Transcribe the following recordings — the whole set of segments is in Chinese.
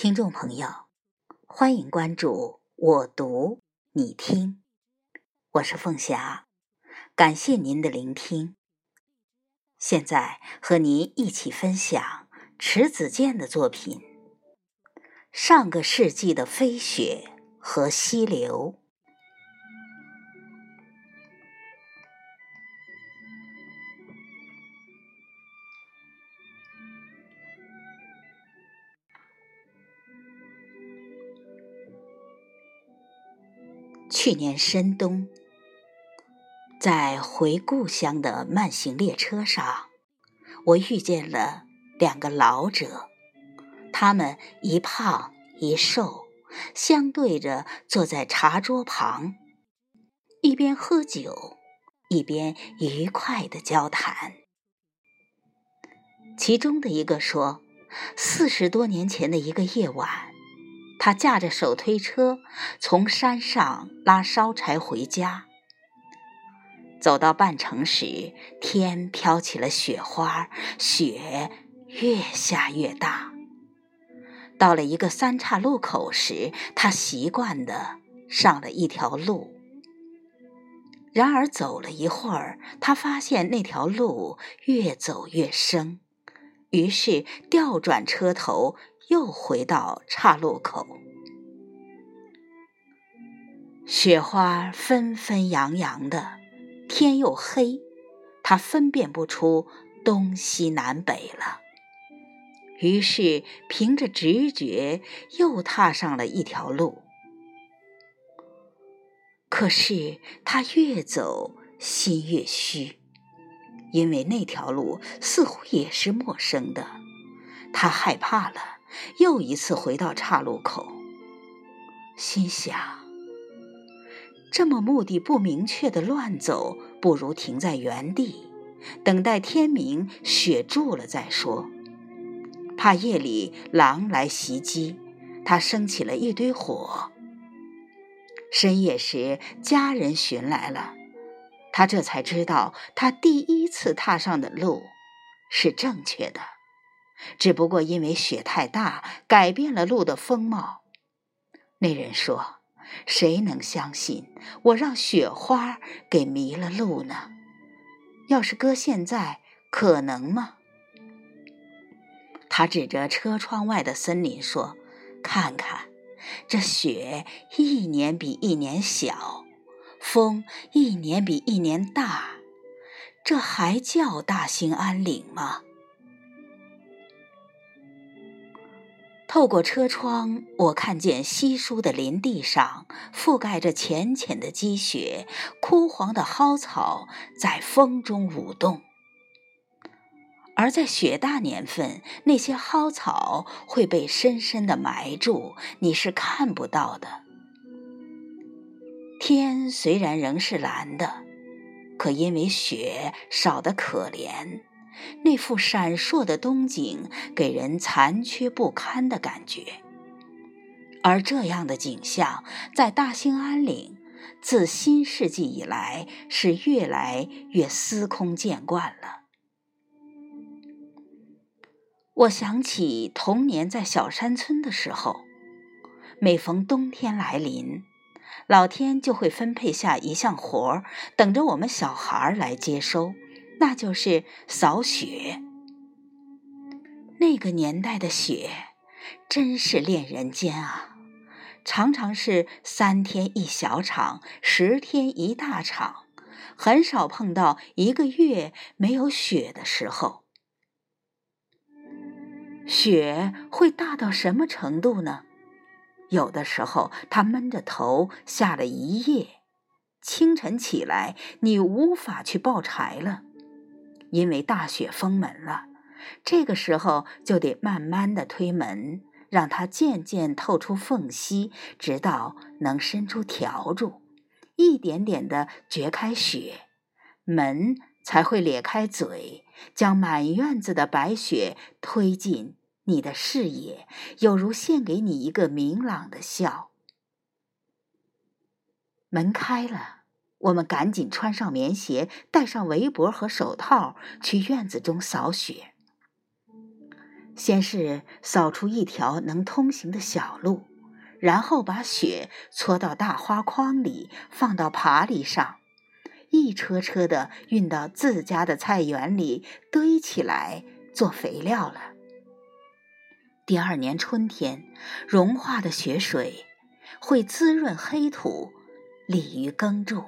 听众朋友，欢迎关注我读你听，我是凤霞，感谢您的聆听。现在和您一起分享迟子建的作品《上个世纪的飞雪和溪流》。去年深冬，在回故乡的慢行列车上，我遇见了两个老者。他们一胖一瘦，相对着坐在茶桌旁，一边喝酒，一边愉快的交谈。其中的一个说：“四十多年前的一个夜晚。”他驾着手推车从山上拉烧柴回家，走到半程时，天飘起了雪花，雪越下越大。到了一个三岔路口时，他习惯的上了一条路。然而走了一会儿，他发现那条路越走越深，于是调转车头。又回到岔路口，雪花纷纷扬扬的，天又黑，他分辨不出东西南北了。于是凭着直觉，又踏上了一条路。可是他越走心越虚，因为那条路似乎也是陌生的，他害怕了。又一次回到岔路口，心想：这么目的不明确的乱走，不如停在原地，等待天明，雪住了再说。怕夜里狼来袭击，他生起了一堆火。深夜时，家人寻来了，他这才知道，他第一次踏上的路是正确的。只不过因为雪太大，改变了路的风貌。那人说：“谁能相信我让雪花给迷了路呢？要是搁现在，可能吗？”他指着车窗外的森林说：“看看，这雪一年比一年小，风一年比一年大，这还叫大兴安岭吗？”透过车窗，我看见稀疏的林地上覆盖着浅浅的积雪，枯黄的蒿草在风中舞动。而在雪大年份，那些蒿草会被深深的埋住，你是看不到的。天虽然仍是蓝的，可因为雪少得可怜。那幅闪烁的冬景给人残缺不堪的感觉，而这样的景象在大兴安岭自新世纪以来是越来越司空见惯了。我想起童年在小山村的时候，每逢冬天来临，老天就会分配下一项活儿，等着我们小孩来接收。那就是扫雪。那个年代的雪真是恋人间啊，常常是三天一小场，十天一大场，很少碰到一个月没有雪的时候。雪会大到什么程度呢？有的时候，它闷着头下了一夜，清晨起来，你无法去抱柴了。因为大雪封门了，这个时候就得慢慢的推门，让它渐渐透出缝隙，直到能伸出笤帚，一点点的掘开雪，门才会咧开嘴，将满院子的白雪推进你的视野，有如献给你一个明朗的笑。门开了。我们赶紧穿上棉鞋，戴上围脖和手套，去院子中扫雪。先是扫出一条能通行的小路，然后把雪搓到大花筐里，放到爬犁上，一车车的运到自家的菜园里堆起来做肥料了。第二年春天，融化的雪水会滋润黑土，利于耕种。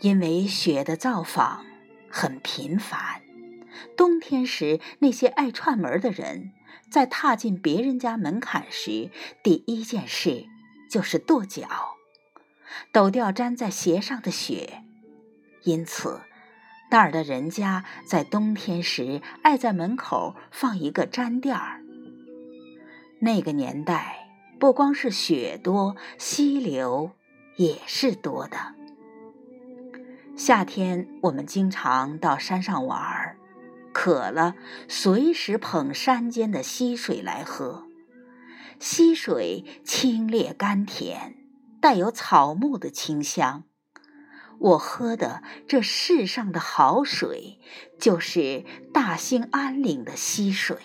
因为雪的造访很频繁。冬天时，那些爱串门的人，在踏进别人家门槛时，第一件事就是跺脚，抖掉粘在鞋上的雪。因此，那儿的人家在冬天时爱在门口放一个毡垫儿。那个年代，不光是雪多，溪流也是多的。夏天，我们经常到山上玩儿。渴了，随时捧山间的溪水来喝。溪水清冽甘甜，带有草木的清香。我喝的这世上的好水，就是大兴安岭的溪水。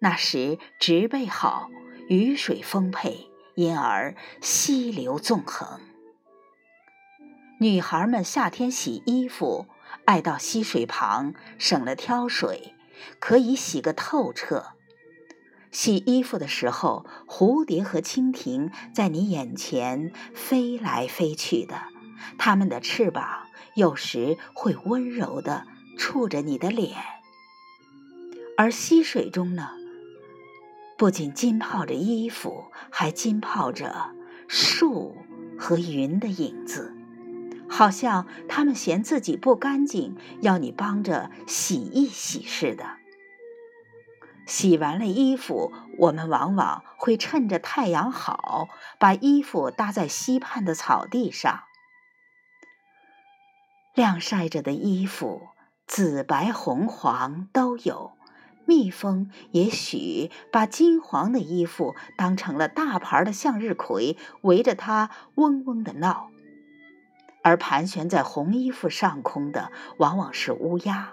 那时植被好，雨水丰沛，因而溪流纵横。女孩们夏天洗衣服。爱到溪水旁，省了挑水，可以洗个透彻。洗衣服的时候，蝴蝶和蜻蜓在你眼前飞来飞去的，它们的翅膀有时会温柔地触着你的脸。而溪水中呢，不仅浸泡着衣服，还浸泡着树和云的影子。好像他们嫌自己不干净，要你帮着洗一洗似的。洗完了衣服，我们往往会趁着太阳好，把衣服搭在溪畔的草地上。晾晒着的衣服，紫白红黄都有。蜜蜂也许把金黄的衣服当成了大牌的向日葵，围着它嗡嗡的闹。而盘旋在红衣服上空的，往往是乌鸦。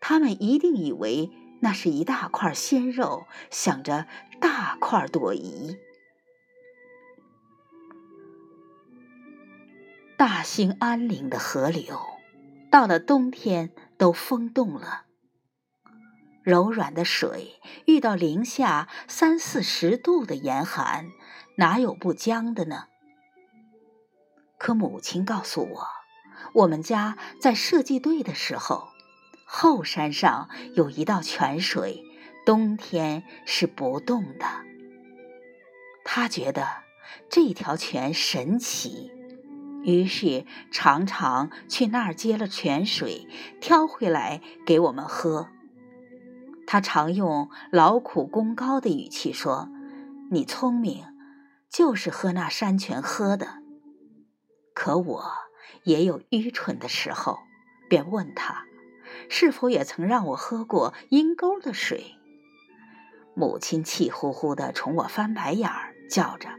它们一定以为那是一大块鲜肉，想着大块朵颐。大兴安岭的河流，到了冬天都封冻了。柔软的水遇到零下三四十度的严寒，哪有不僵的呢？可母亲告诉我，我们家在射击队的时候，后山上有一道泉水，冬天是不冻的。他觉得这条泉神奇，于是常常去那儿接了泉水，挑回来给我们喝。他常用劳苦功高的语气说：“你聪明，就是喝那山泉喝的。”可我也有愚蠢的时候，便问他，是否也曾让我喝过阴沟的水。母亲气呼呼地冲我翻白眼儿，叫着：“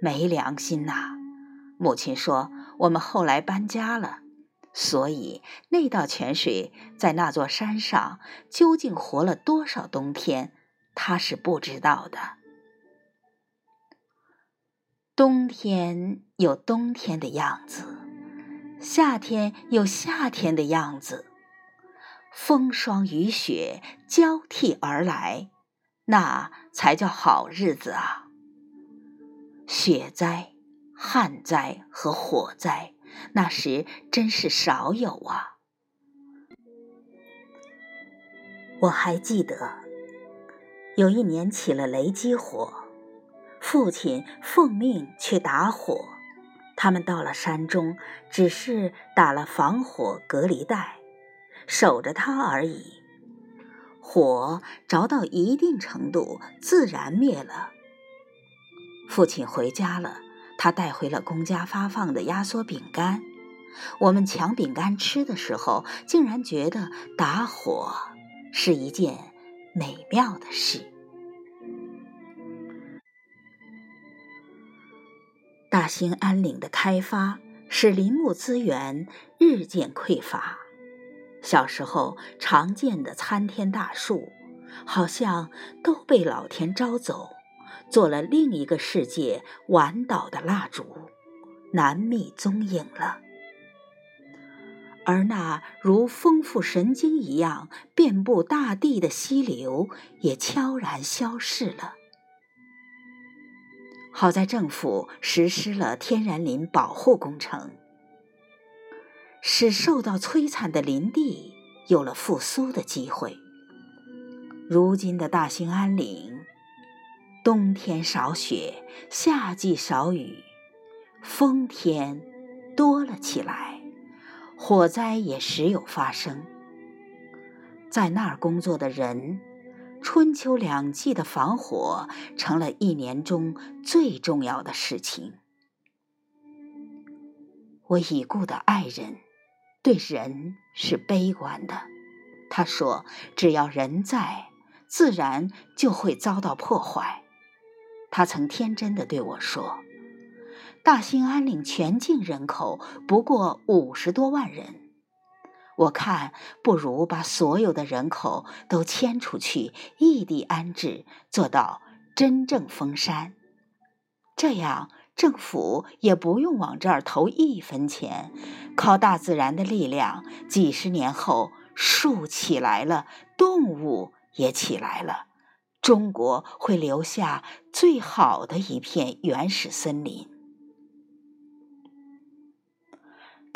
没良心呐！”母亲说：“我们后来搬家了，所以那道泉水在那座山上究竟活了多少冬天，她是不知道的。”冬天有冬天的样子，夏天有夏天的样子，风霜雨雪交替而来，那才叫好日子啊！雪灾、旱灾和火灾，那时真是少有啊！我还记得，有一年起了雷击火。父亲奉命去打火，他们到了山中，只是打了防火隔离带，守着它而已。火着到一定程度，自然灭了。父亲回家了，他带回了公家发放的压缩饼干。我们抢饼干吃的时候，竟然觉得打火是一件美妙的事。大兴安岭的开发使林木资源日渐匮乏，小时候常见的参天大树，好像都被老天招走，做了另一个世界晚岛的蜡烛，难觅踪影了。而那如丰富神经一样遍布大地的溪流，也悄然消逝了。好在政府实施了天然林保护工程。使受到摧残的林地有了复苏的机会。如今的大兴安岭，冬天少雪，夏季少雨，风天多了起来，火灾也时有发生。在那儿工作的人，春秋两季的防火成了一年中最重要的事情。我已故的爱人。对人是悲观的，他说：“只要人在，自然就会遭到破坏。”他曾天真的对我说：“大兴安岭全境人口不过五十多万人，我看不如把所有的人口都迁出去，异地安置，做到真正封山，这样。”政府也不用往这儿投一分钱，靠大自然的力量，几十年后树起来了，动物也起来了，中国会留下最好的一片原始森林。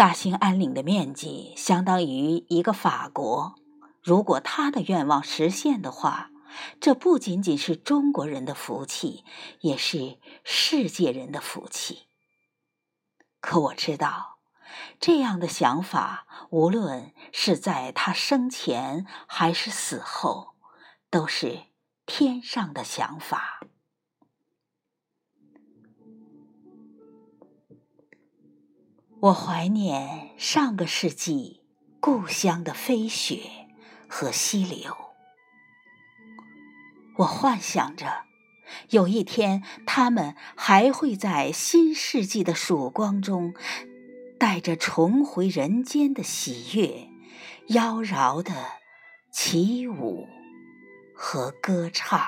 大兴安岭的面积相当于一个法国，如果他的愿望实现的话。这不仅仅是中国人的福气，也是世界人的福气。可我知道，这样的想法，无论是在他生前还是死后，都是天上的想法。我怀念上个世纪故乡的飞雪和溪流。我幻想着，有一天他们还会在新世纪的曙光中，带着重回人间的喜悦，妖娆的起舞和歌唱。